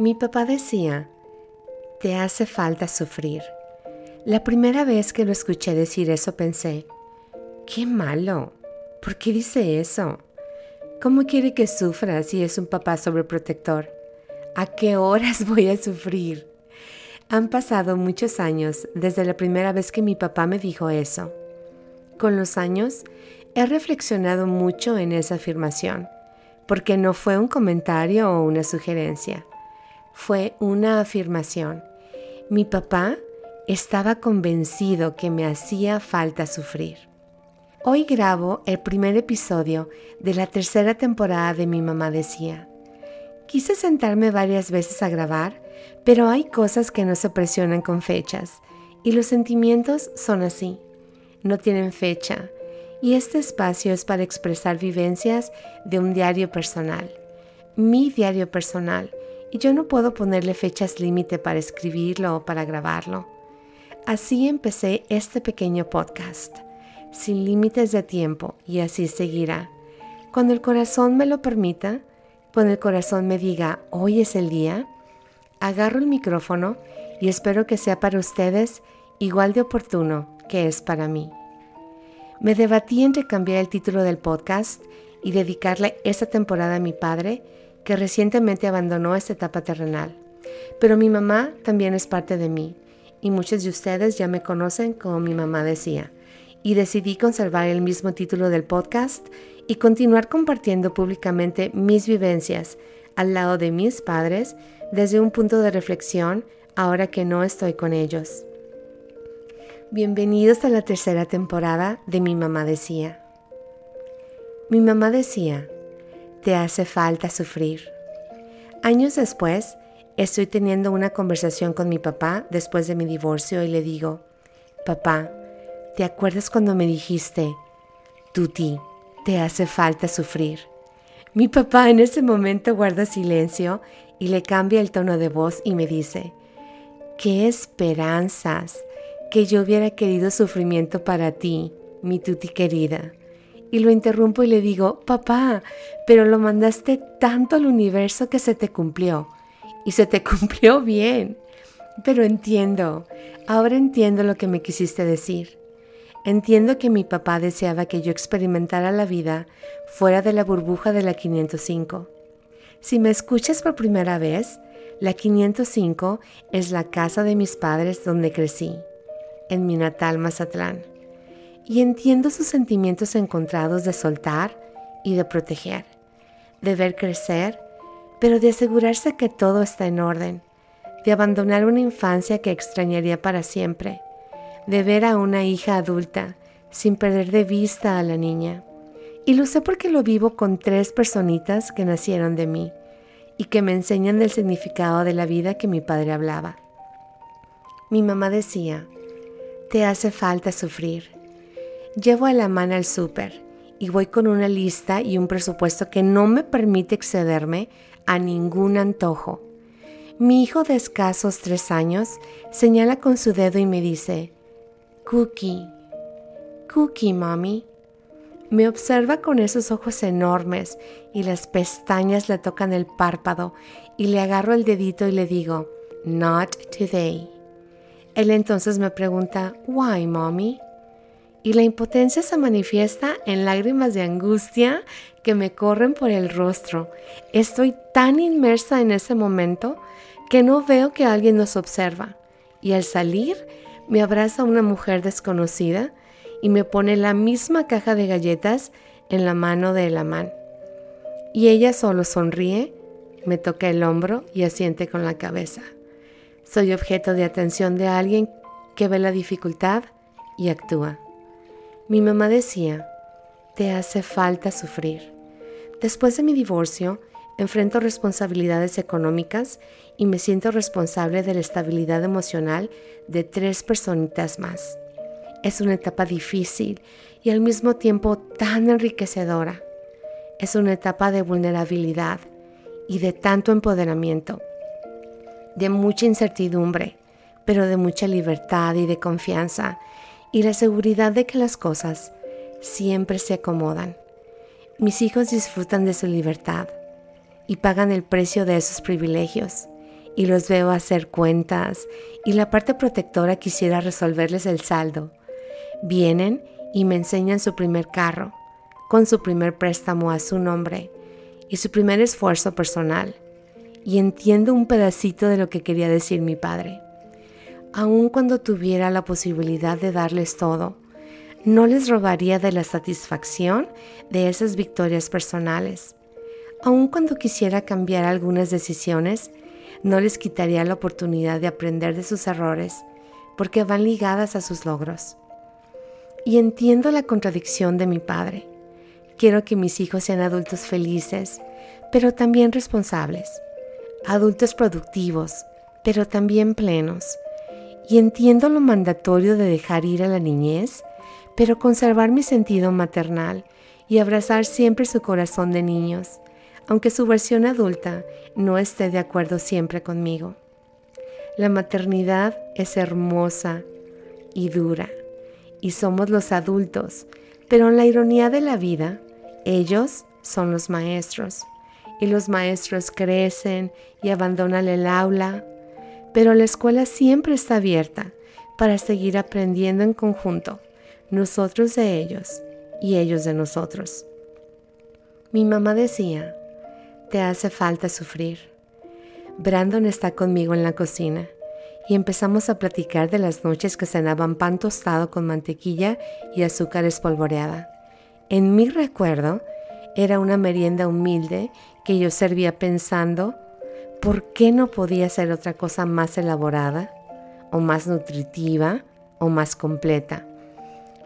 Mi papá decía, te hace falta sufrir. La primera vez que lo escuché decir eso pensé, qué malo, ¿por qué dice eso? ¿Cómo quiere que sufra si es un papá sobreprotector? ¿A qué horas voy a sufrir? Han pasado muchos años desde la primera vez que mi papá me dijo eso. Con los años, he reflexionado mucho en esa afirmación, porque no fue un comentario o una sugerencia fue una afirmación. Mi papá estaba convencido que me hacía falta sufrir. Hoy grabo el primer episodio de la tercera temporada de Mi mamá decía. Quise sentarme varias veces a grabar, pero hay cosas que no se presionan con fechas y los sentimientos son así. No tienen fecha y este espacio es para expresar vivencias de un diario personal. Mi diario personal y yo no puedo ponerle fechas límite para escribirlo o para grabarlo. Así empecé este pequeño podcast, sin límites de tiempo, y así seguirá. Cuando el corazón me lo permita, cuando el corazón me diga, hoy es el día, agarro el micrófono y espero que sea para ustedes igual de oportuno que es para mí. Me debatí entre cambiar el título del podcast y dedicarle esta temporada a mi padre, que recientemente abandonó esta etapa terrenal. Pero mi mamá también es parte de mí y muchos de ustedes ya me conocen como mi mamá decía. Y decidí conservar el mismo título del podcast y continuar compartiendo públicamente mis vivencias al lado de mis padres desde un punto de reflexión ahora que no estoy con ellos. Bienvenidos a la tercera temporada de Mi mamá decía. Mi mamá decía, te hace falta sufrir. Años después, estoy teniendo una conversación con mi papá después de mi divorcio y le digo, papá, ¿te acuerdas cuando me dijiste, Tuti, te hace falta sufrir? Mi papá en ese momento guarda silencio y le cambia el tono de voz y me dice, qué esperanzas que yo hubiera querido sufrimiento para ti, mi tuti querida y lo interrumpo y le digo, papá, pero lo mandaste tanto al universo que se te cumplió. Y se te cumplió bien. Pero entiendo, ahora entiendo lo que me quisiste decir. Entiendo que mi papá deseaba que yo experimentara la vida fuera de la burbuja de la 505. Si me escuchas por primera vez, la 505 es la casa de mis padres donde crecí, en mi natal Mazatlán y entiendo sus sentimientos encontrados de soltar y de proteger, de ver crecer, pero de asegurarse que todo está en orden, de abandonar una infancia que extrañaría para siempre, de ver a una hija adulta sin perder de vista a la niña. Y lo sé porque lo vivo con tres personitas que nacieron de mí y que me enseñan del significado de la vida que mi padre hablaba. Mi mamá decía, te hace falta sufrir Llevo a la mano al súper y voy con una lista y un presupuesto que no me permite excederme a ningún antojo. Mi hijo de escasos tres años señala con su dedo y me dice, Cookie, Cookie, mami. Me observa con esos ojos enormes y las pestañas le tocan el párpado y le agarro el dedito y le digo, Not today. Él entonces me pregunta, Why, mommy? Y la impotencia se manifiesta en lágrimas de angustia que me corren por el rostro. Estoy tan inmersa en ese momento que no veo que alguien nos observa y al salir me abraza una mujer desconocida y me pone la misma caja de galletas en la mano de Elamán. Y ella solo sonríe, me toca el hombro y asiente con la cabeza. Soy objeto de atención de alguien que ve la dificultad y actúa. Mi mamá decía, te hace falta sufrir. Después de mi divorcio, enfrento responsabilidades económicas y me siento responsable de la estabilidad emocional de tres personitas más. Es una etapa difícil y al mismo tiempo tan enriquecedora. Es una etapa de vulnerabilidad y de tanto empoderamiento, de mucha incertidumbre, pero de mucha libertad y de confianza y la seguridad de que las cosas siempre se acomodan. Mis hijos disfrutan de su libertad y pagan el precio de esos privilegios y los veo hacer cuentas y la parte protectora quisiera resolverles el saldo. Vienen y me enseñan su primer carro, con su primer préstamo a su nombre y su primer esfuerzo personal. Y entiendo un pedacito de lo que quería decir mi padre. Aun cuando tuviera la posibilidad de darles todo, no les robaría de la satisfacción de esas victorias personales. Aun cuando quisiera cambiar algunas decisiones, no les quitaría la oportunidad de aprender de sus errores, porque van ligadas a sus logros. Y entiendo la contradicción de mi padre. Quiero que mis hijos sean adultos felices, pero también responsables. Adultos productivos, pero también plenos. Y entiendo lo mandatorio de dejar ir a la niñez, pero conservar mi sentido maternal y abrazar siempre su corazón de niños, aunque su versión adulta no esté de acuerdo siempre conmigo. La maternidad es hermosa y dura, y somos los adultos, pero en la ironía de la vida, ellos son los maestros y los maestros crecen y abandonan el aula, pero la escuela siempre está abierta para seguir aprendiendo en conjunto, nosotros de ellos y ellos de nosotros. Mi mamá decía, te hace falta sufrir. Brandon está conmigo en la cocina y empezamos a platicar de las noches que cenaban pan tostado con mantequilla y azúcar espolvoreada. En mi recuerdo, era una merienda humilde que yo servía pensando, ¿por qué no podía ser otra cosa más elaborada, o más nutritiva, o más completa?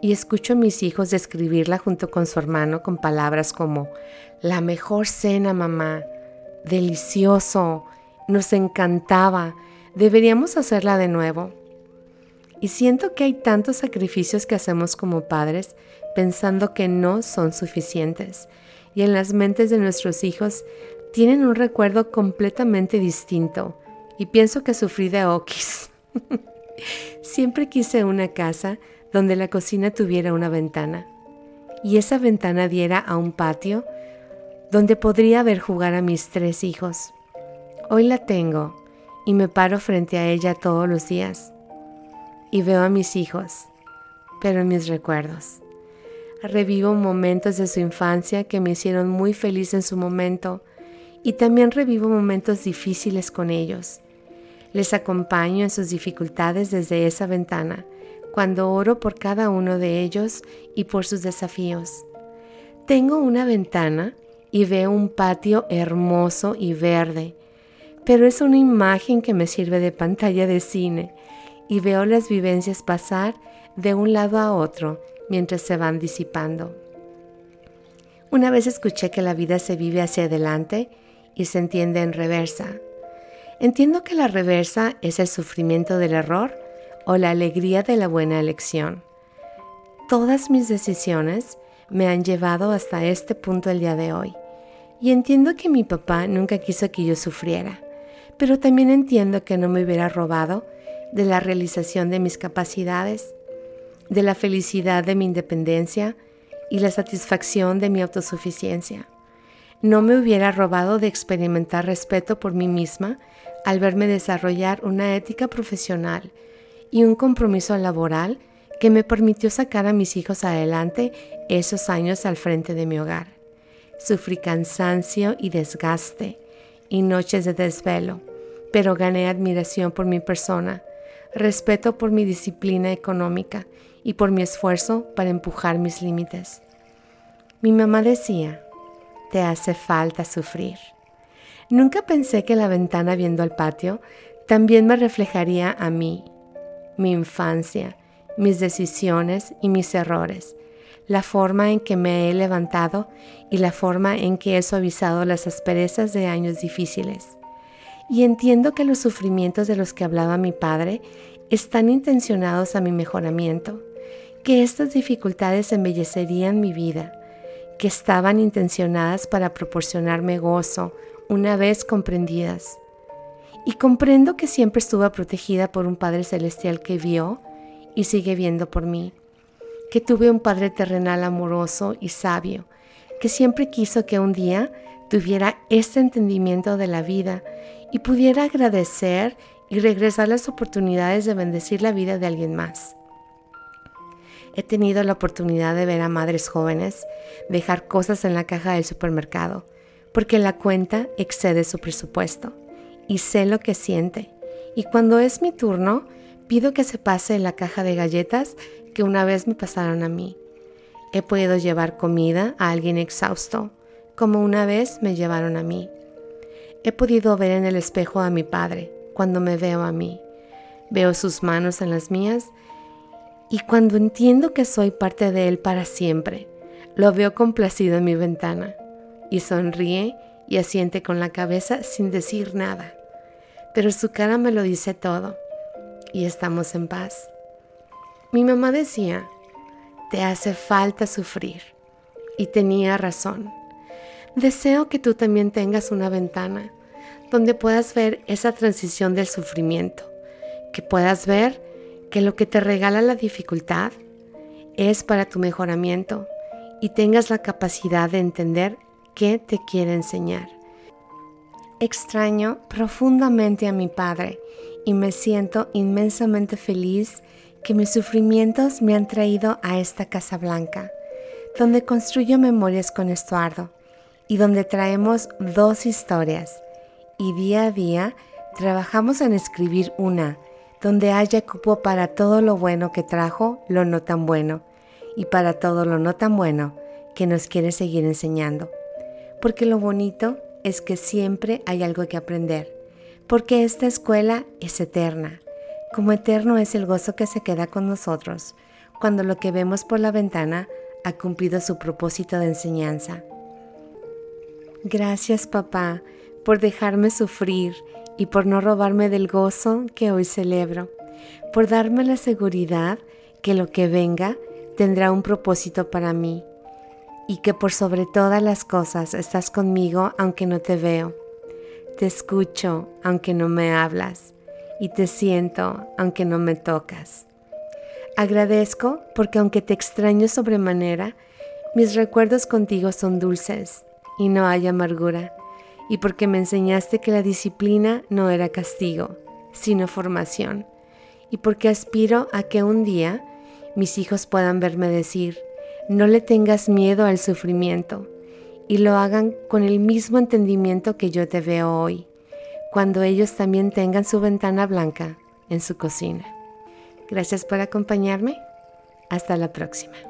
Y escucho a mis hijos describirla junto con su hermano con palabras como, la mejor cena, mamá, delicioso, nos encantaba, deberíamos hacerla de nuevo. Y siento que hay tantos sacrificios que hacemos como padres pensando que no son suficientes. Y en las mentes de nuestros hijos tienen un recuerdo completamente distinto. Y pienso que sufrí de okis. Siempre quise una casa donde la cocina tuviera una ventana. Y esa ventana diera a un patio donde podría ver jugar a mis tres hijos. Hoy la tengo y me paro frente a ella todos los días y veo a mis hijos, pero en mis recuerdos. Revivo momentos de su infancia que me hicieron muy feliz en su momento y también revivo momentos difíciles con ellos. Les acompaño en sus dificultades desde esa ventana, cuando oro por cada uno de ellos y por sus desafíos. Tengo una ventana y veo un patio hermoso y verde, pero es una imagen que me sirve de pantalla de cine y veo las vivencias pasar de un lado a otro mientras se van disipando. Una vez escuché que la vida se vive hacia adelante y se entiende en reversa. Entiendo que la reversa es el sufrimiento del error o la alegría de la buena elección. Todas mis decisiones me han llevado hasta este punto el día de hoy. Y entiendo que mi papá nunca quiso que yo sufriera, pero también entiendo que no me hubiera robado de la realización de mis capacidades, de la felicidad de mi independencia y la satisfacción de mi autosuficiencia. No me hubiera robado de experimentar respeto por mí misma al verme desarrollar una ética profesional y un compromiso laboral que me permitió sacar a mis hijos adelante esos años al frente de mi hogar. Sufrí cansancio y desgaste y noches de desvelo, pero gané admiración por mi persona, respeto por mi disciplina económica y por mi esfuerzo para empujar mis límites. Mi mamá decía, te hace falta sufrir. Nunca pensé que la ventana viendo al patio también me reflejaría a mí, mi infancia, mis decisiones y mis errores, la forma en que me he levantado y la forma en que he suavizado las asperezas de años difíciles. Y entiendo que los sufrimientos de los que hablaba mi padre están intencionados a mi mejoramiento, que estas dificultades embellecerían mi vida, que estaban intencionadas para proporcionarme gozo una vez comprendidas. Y comprendo que siempre estuve protegida por un Padre Celestial que vio y sigue viendo por mí que tuve un Padre terrenal amoroso y sabio, que siempre quiso que un día tuviera este entendimiento de la vida y pudiera agradecer y regresar las oportunidades de bendecir la vida de alguien más. He tenido la oportunidad de ver a madres jóvenes dejar cosas en la caja del supermercado porque la cuenta excede su presupuesto y sé lo que siente. Y cuando es mi turno, pido que se pase la caja de galletas que una vez me pasaron a mí. He podido llevar comida a alguien exhausto, como una vez me llevaron a mí. He podido ver en el espejo a mi padre cuando me veo a mí. Veo sus manos en las mías y cuando entiendo que soy parte de él para siempre, lo veo complacido en mi ventana y sonríe y asiente con la cabeza sin decir nada. Pero su cara me lo dice todo y estamos en paz. Mi mamá decía, te hace falta sufrir. Y tenía razón. Deseo que tú también tengas una ventana donde puedas ver esa transición del sufrimiento, que puedas ver que lo que te regala la dificultad es para tu mejoramiento y tengas la capacidad de entender qué te quiere enseñar. Extraño profundamente a mi padre y me siento inmensamente feliz que mis sufrimientos me han traído a esta Casa Blanca, donde construyo memorias con Estuardo y donde traemos dos historias y día a día trabajamos en escribir una donde haya cupo para todo lo bueno que trajo lo no tan bueno y para todo lo no tan bueno que nos quiere seguir enseñando. Porque lo bonito es que siempre hay algo que aprender, porque esta escuela es eterna como eterno es el gozo que se queda con nosotros cuando lo que vemos por la ventana ha cumplido su propósito de enseñanza. Gracias papá por dejarme sufrir y por no robarme del gozo que hoy celebro, por darme la seguridad que lo que venga tendrá un propósito para mí y que por sobre todas las cosas estás conmigo aunque no te veo. Te escucho aunque no me hablas y te siento aunque no me tocas. Agradezco porque aunque te extraño sobremanera, mis recuerdos contigo son dulces y no hay amargura, y porque me enseñaste que la disciplina no era castigo, sino formación, y porque aspiro a que un día mis hijos puedan verme decir, no le tengas miedo al sufrimiento, y lo hagan con el mismo entendimiento que yo te veo hoy cuando ellos también tengan su ventana blanca en su cocina. Gracias por acompañarme. Hasta la próxima.